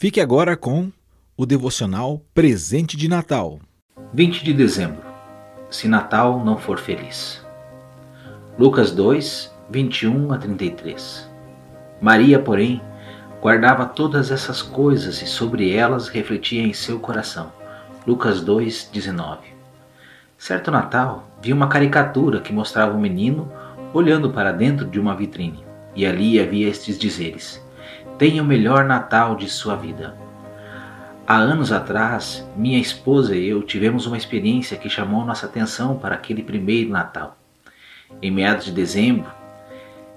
Fique agora com o devocional Presente de Natal. 20 de dezembro. Se Natal não for feliz. Lucas 2, 21 a 33. Maria, porém, guardava todas essas coisas e sobre elas refletia em seu coração. Lucas 2, 19. Certo Natal, vi uma caricatura que mostrava um menino olhando para dentro de uma vitrine, e ali havia estes dizeres: Tenha o melhor Natal de sua vida. Há anos atrás, minha esposa e eu tivemos uma experiência que chamou nossa atenção para aquele primeiro Natal. Em meados de dezembro,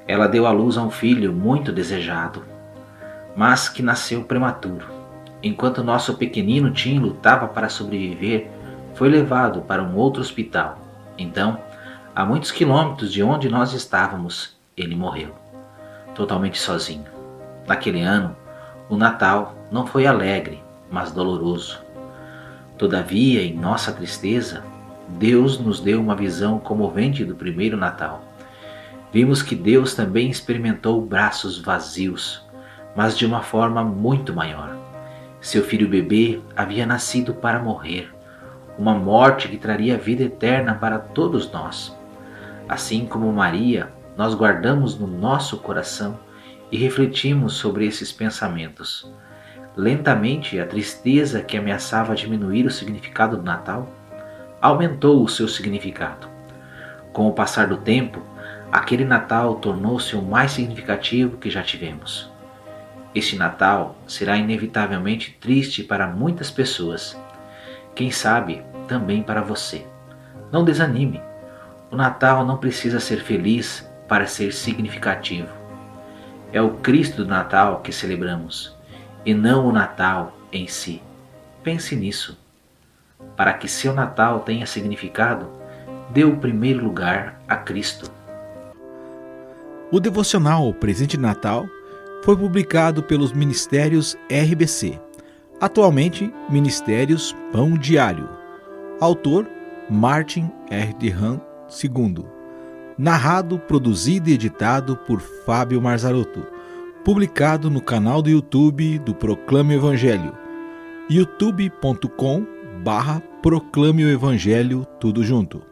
ela deu à luz a um filho muito desejado, mas que nasceu prematuro. Enquanto nosso pequenino Tim lutava para sobreviver, foi levado para um outro hospital. Então, a muitos quilômetros de onde nós estávamos, ele morreu, totalmente sozinho. Naquele ano, o Natal não foi alegre, mas doloroso. Todavia, em nossa tristeza, Deus nos deu uma visão comovente do primeiro Natal. Vimos que Deus também experimentou braços vazios, mas de uma forma muito maior. Seu filho bebê havia nascido para morrer, uma morte que traria vida eterna para todos nós. Assim como Maria, nós guardamos no nosso coração e refletimos sobre esses pensamentos. Lentamente, a tristeza que ameaçava diminuir o significado do Natal aumentou o seu significado. Com o passar do tempo, aquele Natal tornou-se o mais significativo que já tivemos. Este Natal será inevitavelmente triste para muitas pessoas. Quem sabe também para você. Não desanime. O Natal não precisa ser feliz para ser significativo. É o Cristo do Natal que celebramos, e não o Natal em si. Pense nisso. Para que seu Natal tenha significado, dê o primeiro lugar a Cristo. O devocional Presente de Natal foi publicado pelos Ministérios RBC, atualmente Ministérios Pão Diário. Autor Martin R. de Han II narrado, produzido e editado por Fábio Marzarotto, publicado no canal do YouTube do Proclame o Evangelho, youtube.com barra Proclame o Evangelho, tudo junto.